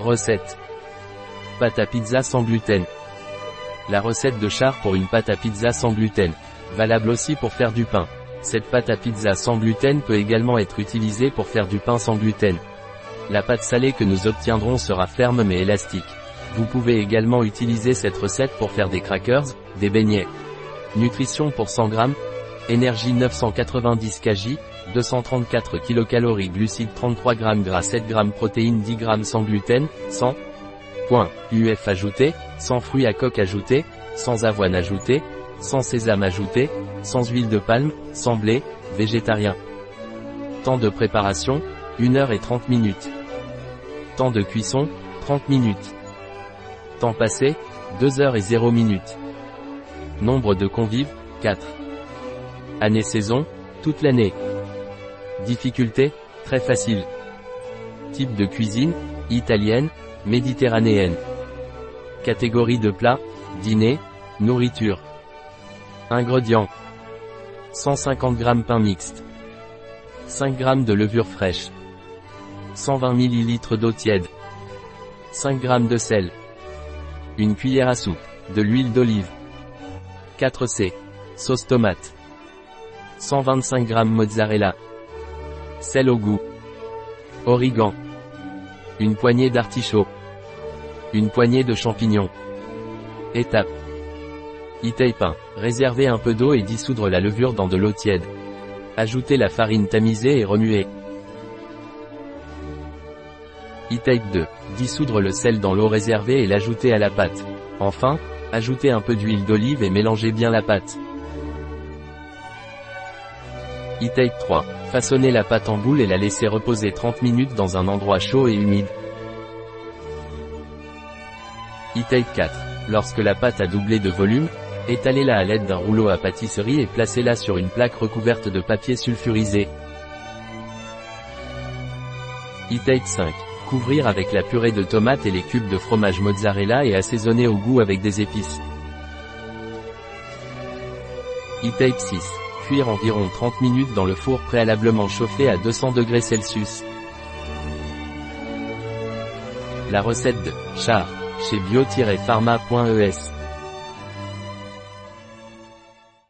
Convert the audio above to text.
Recette. Pâte à pizza sans gluten. La recette de char pour une pâte à pizza sans gluten. Valable aussi pour faire du pain. Cette pâte à pizza sans gluten peut également être utilisée pour faire du pain sans gluten. La pâte salée que nous obtiendrons sera ferme mais élastique. Vous pouvez également utiliser cette recette pour faire des crackers, des beignets. Nutrition pour 100 g. Énergie 990 kJ, 234 kcal glucides 33 g gras 7 g protéines 10 g sans gluten, 100 Point. UF ajouté, sans fruits à coque ajouté, sans avoine ajouté, sans sésame ajouté, sans huile de palme, sans blé, végétarien. Temps de préparation, 1 heure et 30 minutes. Temps de cuisson, 30 minutes. Temps passé, 2 heures et 0 minutes. Nombre de convives, 4. Année-saison, toute l'année. Difficulté, très facile. Type de cuisine, italienne, méditerranéenne. Catégorie de plat, dîner, nourriture. Ingrédients. 150 g pain mixte. 5 g de levure fraîche. 120 ml d'eau tiède. 5 g de sel. Une cuillère à soupe, de l'huile d'olive. 4 C. Sauce tomate. 125 g mozzarella. Sel au goût. Origan. Une poignée d'artichauts. Une poignée de champignons. Étape. pain. Réservez un peu d'eau et dissoudre la levure dans de l'eau tiède. Ajoutez la farine tamisée et remuez. E-Type 2. Dissoudre le sel dans l'eau réservée et l'ajouter à la pâte. Enfin, ajoutez un peu d'huile d'olive et mélangez bien la pâte. E-Type 3. Façonnez la pâte en boule et la laissez reposer 30 minutes dans un endroit chaud et humide. E-Type 4. Lorsque la pâte a doublé de volume, étalez-la à l'aide d'un rouleau à pâtisserie et placez-la sur une plaque recouverte de papier sulfurisé. E-Type 5. Couvrir avec la purée de tomates et les cubes de fromage mozzarella et assaisonner au goût avec des épices. E-Type 6 cuire environ 30 minutes dans le four préalablement chauffé à 200 degrés Celsius. La recette de char chez bio-pharma.es